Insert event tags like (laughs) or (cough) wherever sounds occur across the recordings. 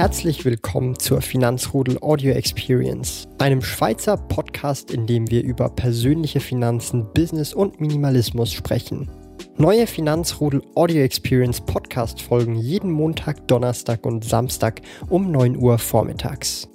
Herzlich willkommen zur Finanzrudel Audio Experience, einem Schweizer Podcast, in dem wir über persönliche Finanzen, Business und Minimalismus sprechen. Neue Finanzrudel Audio Experience Podcast folgen jeden Montag, Donnerstag und Samstag um 9 Uhr vormittags.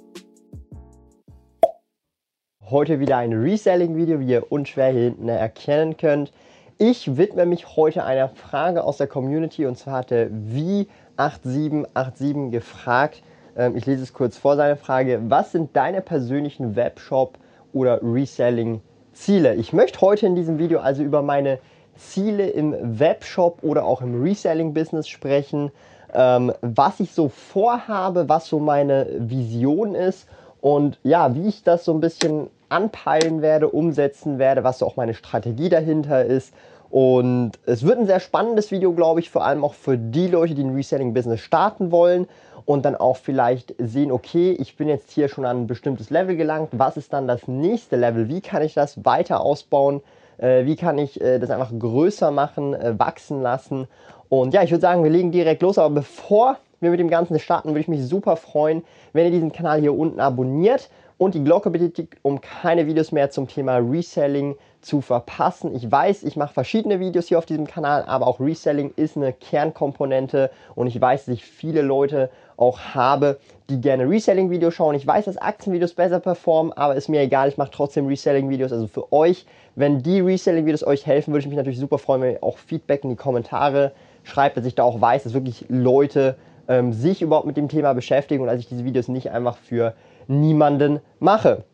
Heute wieder ein Reselling-Video, wie ihr unschwer hier hinten erkennen könnt. Ich widme mich heute einer Frage aus der Community und zwar hatte wie 8787 gefragt. Ähm, ich lese es kurz vor, seine Frage. Was sind deine persönlichen Webshop- oder Reselling-Ziele? Ich möchte heute in diesem Video also über meine Ziele im Webshop oder auch im Reselling-Business sprechen, ähm, was ich so vorhabe, was so meine Vision ist und ja, wie ich das so ein bisschen anpeilen werde, umsetzen werde, was so auch meine Strategie dahinter ist und es wird ein sehr spannendes Video, glaube ich, vor allem auch für die Leute, die ein Reselling-Business starten wollen und dann auch vielleicht sehen, okay, ich bin jetzt hier schon an ein bestimmtes Level gelangt. Was ist dann das nächste Level? Wie kann ich das weiter ausbauen? Äh, wie kann ich äh, das einfach größer machen, äh, wachsen lassen? Und ja, ich würde sagen, wir legen direkt los. Aber bevor wir mit dem Ganzen starten, würde ich mich super freuen, wenn ihr diesen Kanal hier unten abonniert und die Glocke betätigt, um keine Videos mehr zum Thema Reselling zu verpassen. Ich weiß, ich mache verschiedene Videos hier auf diesem Kanal, aber auch Reselling ist eine Kernkomponente und ich weiß, dass ich viele Leute auch habe, die gerne Reselling-Videos schauen. Ich weiß, dass Aktienvideos besser performen, aber ist mir egal, ich mache trotzdem Reselling-Videos. Also für euch, wenn die Reselling-Videos euch helfen, würde ich mich natürlich super freuen, wenn ihr auch Feedback in die Kommentare schreibt, dass ich da auch weiß, dass wirklich Leute ähm, sich überhaupt mit dem Thema beschäftigen und dass ich diese Videos nicht einfach für niemanden mache.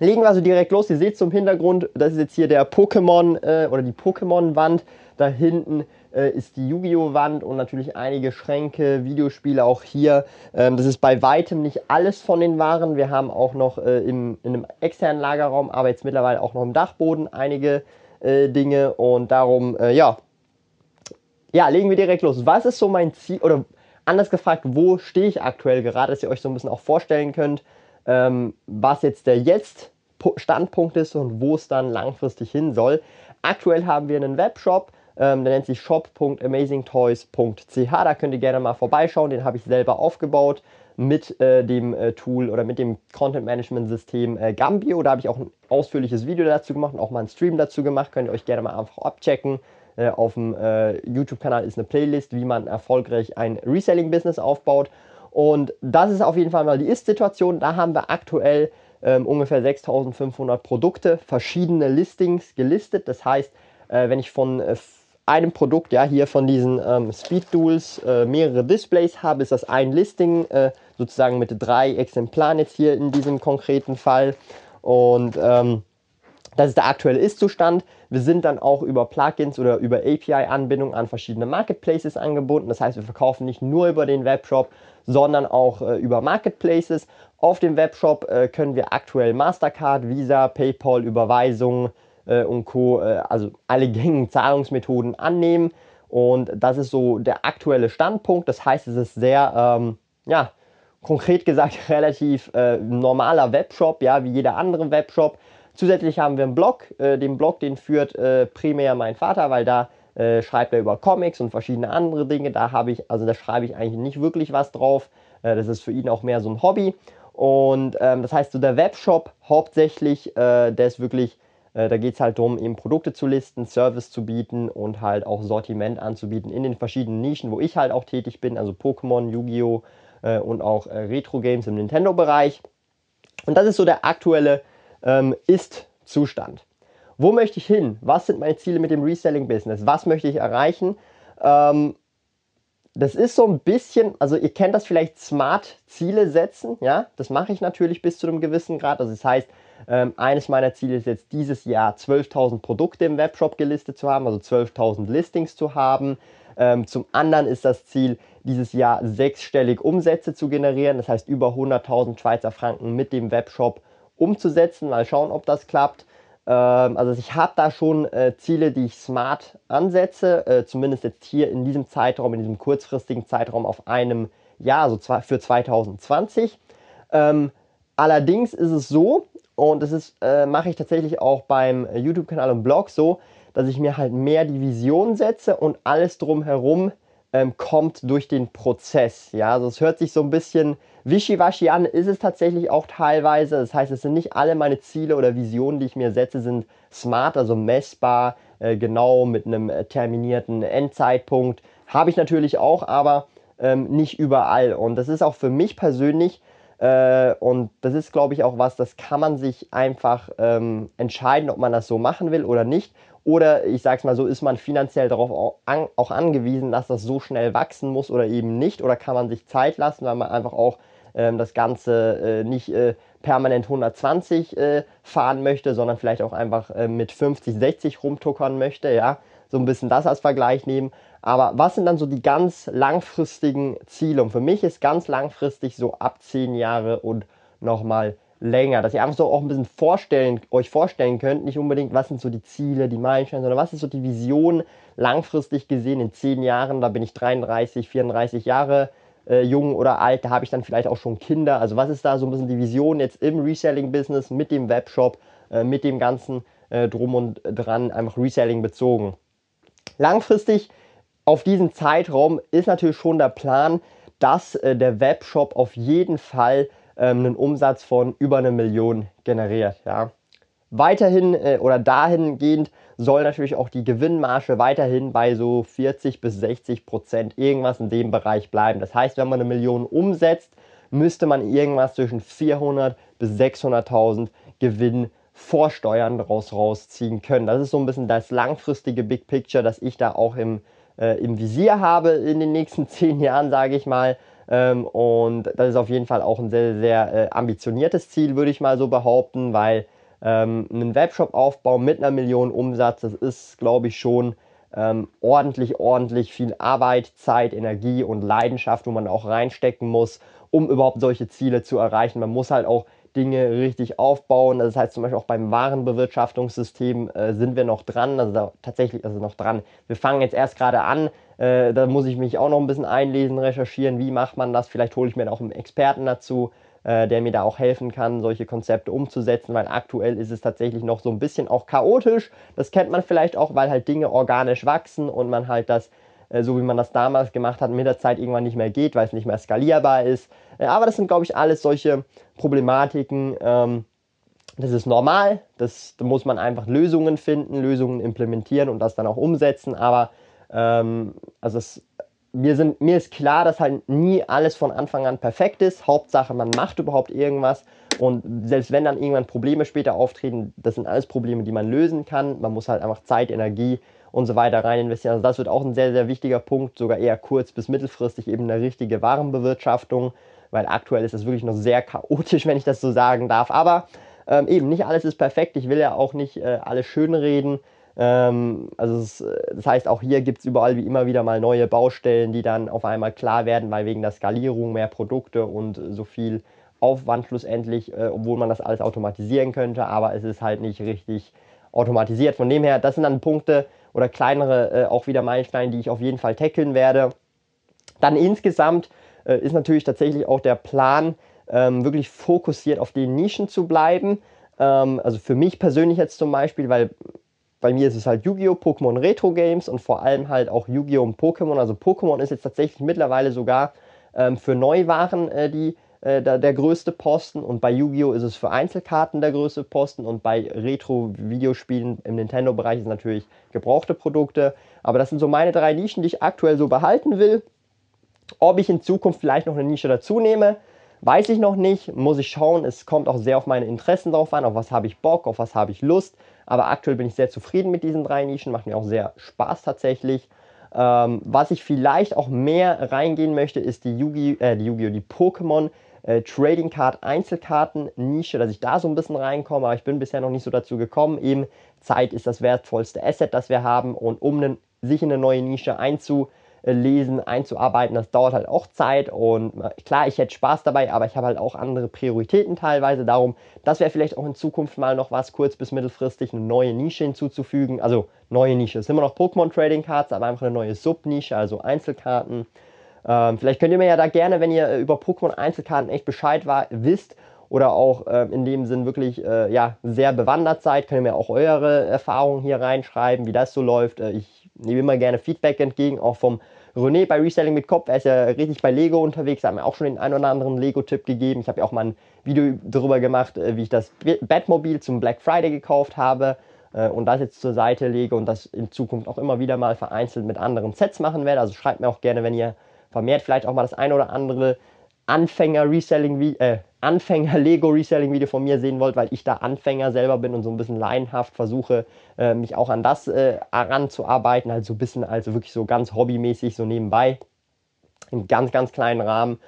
Legen wir also direkt los. Ihr seht zum Hintergrund, das ist jetzt hier der Pokémon äh, oder die Pokémon-Wand. Da hinten äh, ist die Yu-Gi-Oh! Wand und natürlich einige Schränke, Videospiele auch hier. Ähm, das ist bei weitem nicht alles von den Waren. Wir haben auch noch äh, im, in einem externen Lagerraum, aber jetzt mittlerweile auch noch im Dachboden einige äh, Dinge und darum, äh, ja. Ja, legen wir direkt los. Was ist so mein Ziel oder anders gefragt, wo stehe ich aktuell gerade, dass ihr euch so ein bisschen auch vorstellen könnt, ähm, was jetzt der Jetzt-Standpunkt ist und wo es dann langfristig hin soll. Aktuell haben wir einen Webshop, ähm, der nennt sich shop.amazingtoys.ch. Da könnt ihr gerne mal vorbeischauen. Den habe ich selber aufgebaut mit äh, dem äh, Tool oder mit dem Content Management System äh, Gambio. Da habe ich auch ein ausführliches Video dazu gemacht und auch mal einen Stream dazu gemacht. Könnt ihr euch gerne mal einfach abchecken. Äh, auf dem äh, YouTube-Kanal ist eine Playlist, wie man erfolgreich ein Reselling-Business aufbaut. Und das ist auf jeden Fall mal die Ist-Situation. Da haben wir aktuell ähm, ungefähr 6500 Produkte, verschiedene Listings gelistet. Das heißt, äh, wenn ich von äh, einem Produkt, ja, hier von diesen ähm, Speed Duels äh, mehrere Displays habe, ist das ein Listing, äh, sozusagen mit drei Exemplaren jetzt hier in diesem konkreten Fall. Und ähm, das ist der aktuelle Ist-Zustand. Wir sind dann auch über Plugins oder über API-Anbindungen an verschiedene Marketplaces angebunden. Das heißt, wir verkaufen nicht nur über den Webshop, sondern auch äh, über Marketplaces. Auf dem Webshop äh, können wir aktuell Mastercard, Visa, PayPal, Überweisungen äh, und Co., äh, also alle (laughs) gängigen Zahlungsmethoden annehmen. Und das ist so der aktuelle Standpunkt. Das heißt, es ist sehr, ähm, ja, konkret gesagt, (laughs) relativ äh, normaler Webshop, ja, wie jeder andere Webshop. Zusätzlich haben wir einen Blog. Äh, den Blog, den führt äh, primär mein Vater, weil da äh, schreibt er über Comics und verschiedene andere Dinge. Da habe ich, also da schreibe ich eigentlich nicht wirklich was drauf. Äh, das ist für ihn auch mehr so ein Hobby. Und ähm, das heißt, so der Webshop hauptsächlich, äh, der ist wirklich, äh, da geht es halt darum, eben Produkte zu listen, Service zu bieten und halt auch Sortiment anzubieten in den verschiedenen Nischen, wo ich halt auch tätig bin, also Pokémon, Yu-Gi-Oh! und auch Retro-Games im Nintendo-Bereich. Und das ist so der aktuelle ähm, Ist-Zustand. Wo möchte ich hin? Was sind meine Ziele mit dem Reselling-Business? Was möchte ich erreichen? Ähm, das ist so ein bisschen, also ihr kennt das vielleicht smart Ziele setzen, ja, das mache ich natürlich bis zu einem gewissen Grad. Also das heißt, ähm, eines meiner Ziele ist jetzt dieses Jahr 12.000 Produkte im Webshop gelistet zu haben, also 12.000 Listings zu haben. Ähm, zum anderen ist das Ziel, dieses Jahr sechsstellig Umsätze zu generieren, das heißt über 100.000 Schweizer Franken mit dem Webshop umzusetzen. Mal schauen, ob das klappt. Ähm, also ich habe da schon äh, Ziele, die ich smart ansetze, äh, zumindest jetzt hier in diesem Zeitraum, in diesem kurzfristigen Zeitraum auf einem Jahr, also für 2020. Ähm, allerdings ist es so, und das äh, mache ich tatsächlich auch beim YouTube-Kanal und Blog so, dass ich mir halt mehr die Vision setze und alles drumherum ähm, kommt durch den Prozess. Ja, also es hört sich so ein bisschen wischiwaschi an, ist es tatsächlich auch teilweise. Das heißt, es sind nicht alle meine Ziele oder Visionen, die ich mir setze, sind smart, also messbar, äh, genau mit einem äh, terminierten Endzeitpunkt. Habe ich natürlich auch, aber ähm, nicht überall. Und das ist auch für mich persönlich äh, und das ist, glaube ich, auch was, das kann man sich einfach ähm, entscheiden, ob man das so machen will oder nicht. Oder ich sage es mal so, ist man finanziell darauf auch, an, auch, angewiesen, dass das so schnell wachsen muss oder eben nicht? Oder kann man sich Zeit lassen, weil man einfach auch ähm, das Ganze äh, nicht äh, permanent 120 äh, fahren möchte, sondern vielleicht auch einfach äh, mit 50, 60 rumtuckern möchte, ja? So ein bisschen das als Vergleich nehmen. Aber was sind dann so die ganz langfristigen Ziele? Und für mich ist ganz langfristig so ab 10 Jahre und nochmal länger, dass ihr einfach so auch ein bisschen vorstellen, euch vorstellen könnt, nicht unbedingt, was sind so die Ziele, die Meilensteine, sondern was ist so die Vision langfristig gesehen in 10 Jahren, da bin ich 33, 34 Jahre äh, jung oder alt, da habe ich dann vielleicht auch schon Kinder, also was ist da so ein bisschen die Vision jetzt im Reselling-Business mit dem Webshop, äh, mit dem ganzen äh, Drum und Dran, einfach Reselling bezogen. Langfristig auf diesen Zeitraum ist natürlich schon der Plan, dass äh, der Webshop auf jeden Fall ähm, einen Umsatz von über eine Million generiert. Ja. Weiterhin äh, oder dahingehend soll natürlich auch die Gewinnmarge weiterhin bei so 40 bis 60 Prozent irgendwas in dem Bereich bleiben. Das heißt, wenn man eine Million umsetzt, müsste man irgendwas zwischen 400 bis 600.000 Gewinn vor Steuern daraus rausziehen können. Das ist so ein bisschen das langfristige Big Picture, das ich da auch im äh, im Visier habe in den nächsten (laughs) zehn Jahren, sage ich mal. Ähm, und das ist auf jeden Fall auch ein sehr, sehr äh, ambitioniertes Ziel, würde ich mal so behaupten, weil ähm, einen Webshop-Aufbau mit einer Million Umsatz, das ist, glaube ich, schon ähm, ordentlich, ordentlich viel Arbeit, Zeit, Energie und Leidenschaft, wo man auch reinstecken muss, um überhaupt solche Ziele zu erreichen. Man muss halt auch Dinge richtig aufbauen. Das heißt zum Beispiel auch beim Warenbewirtschaftungssystem äh, sind wir noch dran, also da, tatsächlich also noch dran. Wir fangen jetzt erst gerade an, äh, da muss ich mich auch noch ein bisschen einlesen, recherchieren, wie macht man das. Vielleicht hole ich mir auch einen Experten dazu, äh, der mir da auch helfen kann, solche Konzepte umzusetzen, weil aktuell ist es tatsächlich noch so ein bisschen auch chaotisch. Das kennt man vielleicht auch, weil halt Dinge organisch wachsen und man halt das äh, so wie man das damals gemacht hat, mit der Zeit irgendwann nicht mehr geht, weil es nicht mehr skalierbar ist. Äh, aber das sind, glaube ich, alles solche Problematiken. Ähm, das ist normal, das, da muss man einfach Lösungen finden, Lösungen implementieren und das dann auch umsetzen. Aber ähm, also es, mir, sind, mir ist klar, dass halt nie alles von Anfang an perfekt ist. Hauptsache, man macht überhaupt irgendwas. Und selbst wenn dann irgendwann Probleme später auftreten, das sind alles Probleme, die man lösen kann. Man muss halt einfach Zeit, Energie und so weiter rein investieren. Also das wird auch ein sehr, sehr wichtiger Punkt, sogar eher kurz- bis mittelfristig eben eine richtige Warenbewirtschaftung, weil aktuell ist das wirklich noch sehr chaotisch, (laughs) wenn ich das so sagen darf. Aber ähm, eben, nicht alles ist perfekt. Ich will ja auch nicht äh, alles schönreden. Ähm, also es, das heißt, auch hier gibt es überall wie immer wieder mal neue Baustellen, die dann auf einmal klar werden, weil wegen der Skalierung mehr Produkte und so viel Aufwand schlussendlich, äh, obwohl man das alles automatisieren könnte, aber es ist halt nicht richtig automatisiert. Von dem her, das sind dann Punkte, oder kleinere äh, auch wieder Meilensteine, die ich auf jeden Fall tackeln werde. Dann insgesamt äh, ist natürlich tatsächlich auch der Plan, ähm, wirklich fokussiert auf den Nischen zu bleiben. Ähm, also für mich persönlich jetzt zum Beispiel, weil bei mir ist es halt Yu-Gi-Oh!, Pokémon Retro Games und vor allem halt auch Yu-Gi-Oh! und Pokémon. Also Pokémon ist jetzt tatsächlich mittlerweile sogar ähm, für Neuwaren äh, die äh, der, größte Posten und bei Yu-Gi-Oh! ist es für Einzelkarten der größte Posten und bei Retro-Videospielen im Nintendo-Bereich ist natürlich gebrauchte Produkte. Aber das sind so meine drei Nischen, die ich aktuell so behalten will. Ob ich in Zukunft vielleicht noch eine Nische dazu nehme, weiß ich noch nicht. Muss ich schauen. Es kommt auch sehr auf meine Interessen drauf an. Auf was habe ich Bock, auf was habe ich Lust. Aber aktuell bin ich sehr zufrieden mit diesen drei Nischen. Macht mir auch sehr Spaß tatsächlich. Ähm, was ich vielleicht auch mehr reingehen möchte, ist die Yu-Gi, äh, die Yu-Gi-Oh! die Pokémon äh, Trading Card Einzelkarten Nische, dass ich da so ein bisschen reinkomme, aber ich bin bisher noch nicht so dazu gekommen. Eben Zeit ist das wertvollste Asset, das wir haben und um einen, sich in eine neue Nische einzulesen, einzuarbeiten, das dauert halt auch Zeit und äh, klar, ich hätte Spaß dabei, aber ich habe halt auch andere Prioritäten teilweise. Darum, das wäre vielleicht auch in Zukunft mal noch was, kurz bis mittelfristig eine neue Nische hinzuzufügen. Also neue Nische, es sind immer noch Pokémon Trading Cards, aber einfach eine neue Subnische, also Einzelkarten. Ähm, vielleicht könnt ihr mir ja da gerne, wenn ihr äh, über Pokémon Einzelkarten echt Bescheid wisst oder auch äh, in dem Sinn wirklich äh, ja, sehr bewandert seid, könnt ihr mir auch eure Erfahrungen hier reinschreiben, wie das so läuft. Äh, ich nehme immer gerne Feedback entgegen, auch vom René bei Reselling mit Kopf. Er ist ja richtig bei Lego unterwegs, er hat mir auch schon den einen oder anderen Lego-Tipp gegeben. Ich habe ja auch mal ein Video darüber gemacht, äh, wie ich das Batmobil zum Black Friday gekauft habe äh, und das jetzt zur Seite lege und das in Zukunft auch immer wieder mal vereinzelt mit anderen Sets machen werde. Also schreibt mir auch gerne, wenn ihr vermehrt vielleicht auch mal das eine oder andere Anfänger-Reselling, äh, Anfänger-Lego-Reselling-Video von mir sehen wollt, weil ich da Anfänger selber bin und so ein bisschen laienhaft versuche, äh, mich auch an das äh, heranzuarbeiten, halt so ein bisschen, also wirklich so ganz hobbymäßig, so nebenbei, im ganz, ganz kleinen Rahmen.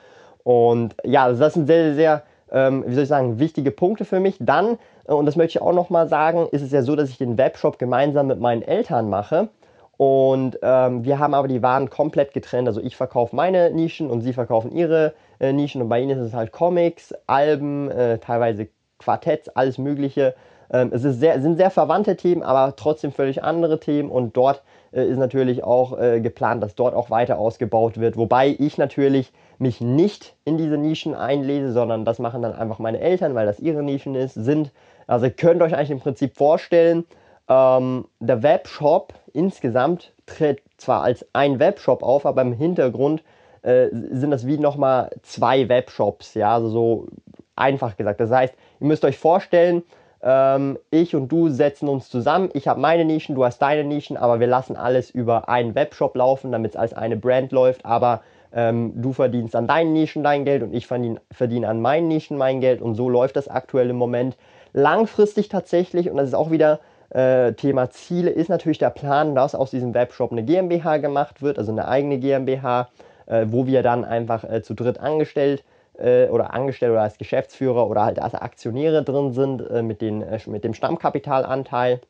Und ja, also das sind sehr, sehr, ähm, wie soll ich sagen, wichtige Punkte für mich. Dann, äh, und das möchte ich auch nochmal sagen, ist es ja so, dass ich den Webshop gemeinsam mit meinen Eltern mache. Und ähm, wir haben aber die Waren komplett getrennt. Also ich verkaufe meine Nischen und sie verkaufen ihre äh, Nischen. Und bei ihnen ist es halt Comics, Alben, äh, teilweise Quartetts, alles Mögliche. Ähm, es sehr, sind sehr verwandte Themen, aber trotzdem völlig andere Themen. Und dort äh, ist natürlich auch äh, geplant, dass dort auch weiter ausgebaut wird. Wobei ich natürlich mich nicht in diese Nischen einlese, sondern das machen dann einfach meine Eltern, weil das ihre Nischen ist, sind. Also ihr könnt euch eigentlich im Prinzip vorstellen, ähm, der Webshop insgesamt tritt zwar als ein Webshop auf, aber im Hintergrund äh, sind das wie nochmal zwei Webshops, ja, also so einfach gesagt. Das heißt, ihr müsst euch vorstellen, ähm, ich und du setzen uns zusammen. Ich habe meine Nischen, du hast deine Nischen, aber wir lassen alles über einen Webshop laufen, damit es als eine Brand läuft. Aber ähm, du verdienst an deinen Nischen dein Geld und ich verdiene verdien an meinen Nischen mein Geld und so läuft das aktuell im Moment. Langfristig tatsächlich, und das ist auch wieder äh, Thema Ziele ist natürlich der Plan, dass aus diesem Webshop eine GmbH gemacht wird, also eine eigene GmbH, äh, wo wir dann einfach äh, zu dritt angestellt äh, oder angestellt oder als Geschäftsführer oder halt als Aktionäre drin sind äh, mit, den, mit dem Stammkapitalanteil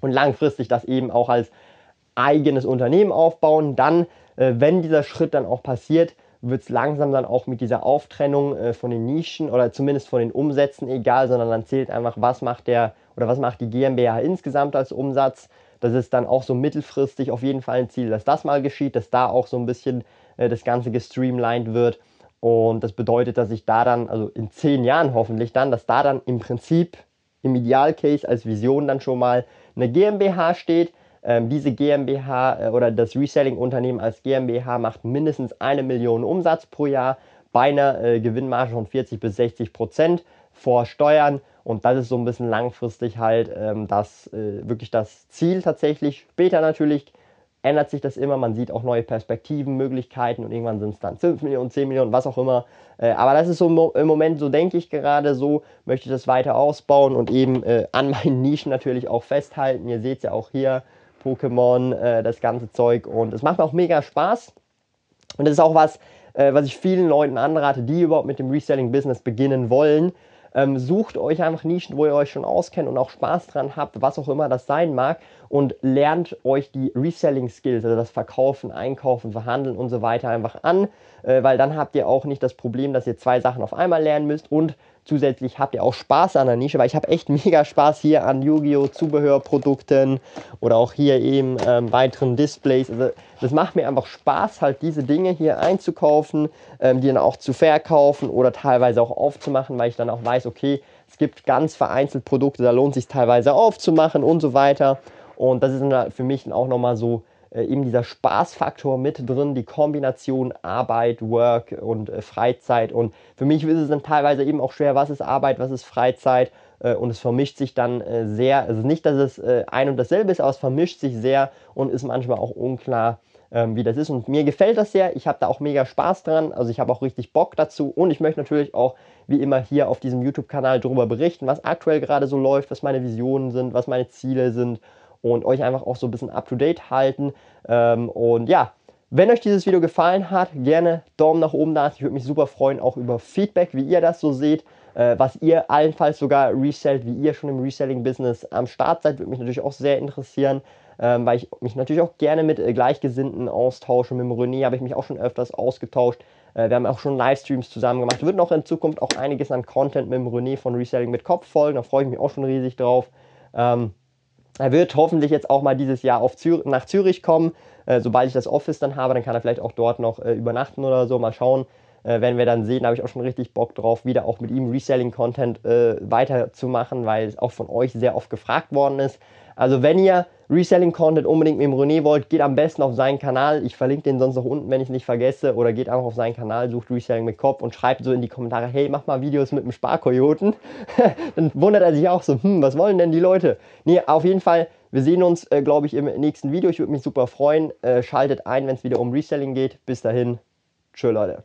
und langfristig das eben auch als eigenes Unternehmen aufbauen. Dann, wenn dieser Schritt dann auch passiert, wird es langsam dann auch mit dieser Auftrennung äh, von den Nischen oder zumindest von den Umsätzen egal, sondern dann zählt einfach, was macht der oder was macht die GmbH insgesamt als Umsatz. Das ist dann auch so mittelfristig auf jeden Fall ein Ziel, dass das mal geschieht, dass da auch so ein bisschen äh, das Ganze gestreamlined wird. Und das bedeutet, dass ich da dann, also in zehn Jahren hoffentlich dann, dass da dann im Prinzip im Idealcase als Vision dann schon mal eine GmbH steht, ähm, diese GmbH äh, oder das Reselling-Unternehmen als GmbH macht mindestens eine Million Umsatz pro Jahr bei einer äh, Gewinnmarge von 40 bis 60 Prozent vor Steuern. Und das ist so ein bisschen langfristig halt ähm, das äh, wirklich das Ziel tatsächlich. Später natürlich ändert sich das immer. Man sieht auch neue Perspektiven, Möglichkeiten und irgendwann sind es dann 5 Millionen, 10 Millionen, was auch immer. Äh, aber das ist so im Moment, so denke ich gerade, so möchte ich das weiter ausbauen und eben äh, an meinen Nischen natürlich auch festhalten. Ihr seht es ja auch hier, Pokémon, äh, das ganze Zeug. Und es macht auch mega Spaß. Und das ist auch was, äh, was ich vielen Leuten anrate, die überhaupt mit dem Reselling-Business beginnen wollen. Ähm, sucht euch einfach Nischen, wo ihr euch schon auskennt und auch Spaß dran habt, was auch immer das sein mag und lernt euch die Reselling-Skills, also das Verkaufen, Einkaufen, Verhandeln und so weiter einfach an, äh, weil dann habt ihr auch nicht das Problem, dass ihr zwei Sachen auf einmal lernen müsst und Zusätzlich habt ihr auch Spaß an der Nische, weil ich habe echt (laughs) mega Spaß hier an Yu-Gi-Oh! Zubehörprodukten oder auch hier eben ähm, weiteren Displays. Also das macht mir einfach Spaß, halt diese Dinge hier einzukaufen, ähm, die dann auch zu verkaufen oder teilweise auch aufzumachen, weil ich dann auch weiß, okay, es gibt ganz vereinzelt Produkte, da lohnt es sich teilweise aufzumachen und so weiter. Und das ist dann für mich dann auch nochmal so äh, eben dieser Spaßfaktor mit drin, die Kombination Arbeit, Work und äh, Freizeit. Und für mich ist es dann teilweise eben auch schwer, was ist Arbeit, was ist Freizeit. Äh, und es vermischt sich dann äh, sehr, also nicht, dass es äh, ein und dasselbe ist, aber es vermischt sich sehr und ist manchmal auch unklar, ähm, wie das ist. Und mir gefällt das sehr. Ich habe da auch mega Spaß dran. Also ich habe auch richtig Bock dazu. Und ich möchte natürlich auch wie immer hier auf diesem YouTube-Kanal darüber berichten, was aktuell gerade so läuft, was meine Visionen sind, was meine Ziele sind und euch einfach auch so ein bisschen up-to-date halten. Ähm, und ja, wenn euch dieses Video gefallen hat, gerne Daumen nach oben da. Ich würde mich super freuen, auch über Feedback, wie ihr das so seht. Äh, was ihr allenfalls sogar resellt, wie ihr schon im Reselling-Business am Start seid, würde mich natürlich auch sehr interessieren, ähm, weil ich mich natürlich auch gerne mit äh, Gleichgesinnten austausche. Mit dem René habe ich mich auch schon öfters ausgetauscht. Äh, wir haben auch schon Livestreams zusammen gemacht. Wird noch in Zukunft auch einiges an Content mit dem René von Reselling mit Kopf folgen. Da freue ich mich auch schon riesig drauf. Ähm, er wird hoffentlich jetzt auch mal dieses Jahr Zür nach Zürich kommen. Äh, sobald ich das Office dann habe, dann kann er vielleicht auch dort noch äh, übernachten oder so. Mal schauen. Äh, werden wir dann sehen, da habe ich auch schon richtig Bock drauf, wieder auch mit ihm Reselling-Content äh, weiterzumachen, weil es auch von euch sehr oft gefragt worden ist. Also wenn ihr Reselling-Content unbedingt mit dem René wollt, geht am besten auf seinen Kanal. Ich verlinke den sonst noch unten, wenn ich es nicht vergesse. Oder geht einfach auf seinen Kanal, sucht Reselling mit Kopf und schreibt so in die Kommentare, hey, mach mal Videos mit dem Sparkoyoten. (laughs) Dann wundert er sich auch so, hm, was wollen denn die Leute? Nee, auf jeden Fall, wir sehen uns, äh, glaube ich, im nächsten Video. Ich würde mich super freuen. Äh, schaltet ein, wenn es wieder um Reselling geht. Bis dahin, tschö Leute.